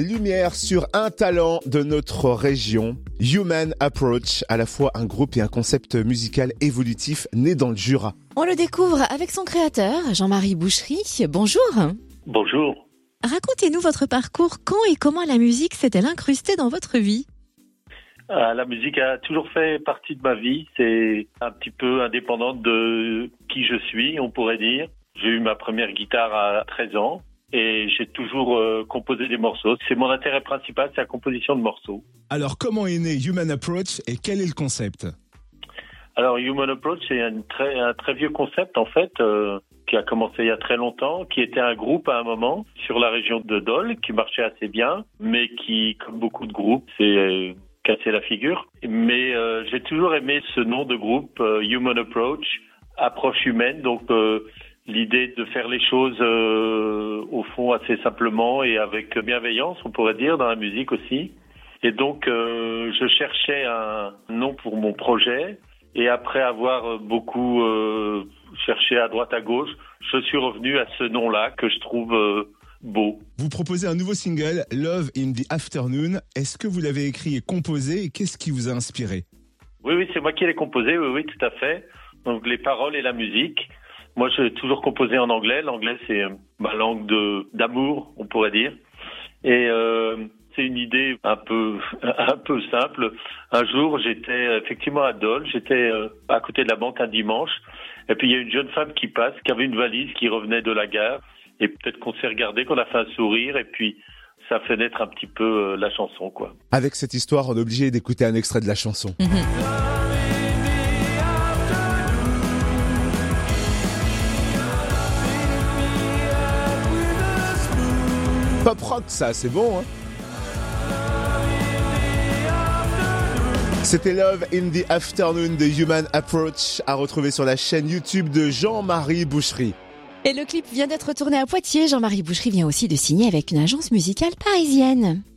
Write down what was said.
Lumière sur un talent de notre région, Human Approach, à la fois un groupe et un concept musical évolutif né dans le Jura. On le découvre avec son créateur, Jean-Marie Boucherie. Bonjour. Bonjour. Racontez-nous votre parcours. Quand et comment la musique s'est-elle incrustée dans votre vie? Ah, La musique a toujours fait partie de ma vie. C'est un petit peu indépendante de qui je suis, on pourrait dire. J'ai eu ma première guitare à 13 ans et j'ai toujours euh, composé des morceaux. C'est mon intérêt principal, c'est la composition de morceaux. Alors comment est né Human Approach et quel est le concept? Alors Human Approach, c'est un très, un très vieux concept en fait, euh, qui a commencé il y a très longtemps, qui était un groupe à un moment sur la région de Dole, qui marchait assez bien, mais qui, comme beaucoup de groupes, s'est euh, cassé la figure. Mais euh, j'ai toujours aimé ce nom de groupe, euh, Human Approach, approche humaine, donc euh, l'idée de faire les choses euh, au fond assez simplement et avec bienveillance, on pourrait dire, dans la musique aussi. Et donc, euh, je cherchais un nom pour mon projet. Et après avoir beaucoup euh, cherché à droite à gauche, je suis revenu à ce nom-là que je trouve euh, beau. Vous proposez un nouveau single, Love in the Afternoon. Est-ce que vous l'avez écrit et composé et qu'est-ce qui vous a inspiré? Oui, oui, c'est moi qui l'ai composé, oui, oui, tout à fait. Donc les paroles et la musique. Moi, j'ai toujours composé en anglais. L'anglais, c'est euh, ma langue de d'amour, on pourrait dire. Et euh, c'est une idée un peu un peu simple. Un jour, j'étais effectivement à Dole, j'étais euh, à côté de la banque un dimanche, et puis il y a une jeune femme qui passe, qui avait une valise, qui revenait de la gare, et peut-être qu'on s'est regardé, qu'on a fait un sourire, et puis ça fait naître un petit peu euh, la chanson, quoi. Avec cette histoire, on est obligé d'écouter un extrait de la chanson. Pop rock, ça, c'est bon, hein C'était Love in the Afternoon de Human Approach à retrouver sur la chaîne YouTube de Jean-Marie Boucherie. Et le clip vient d'être tourné à Poitiers. Jean-Marie Boucherie vient aussi de signer avec une agence musicale parisienne.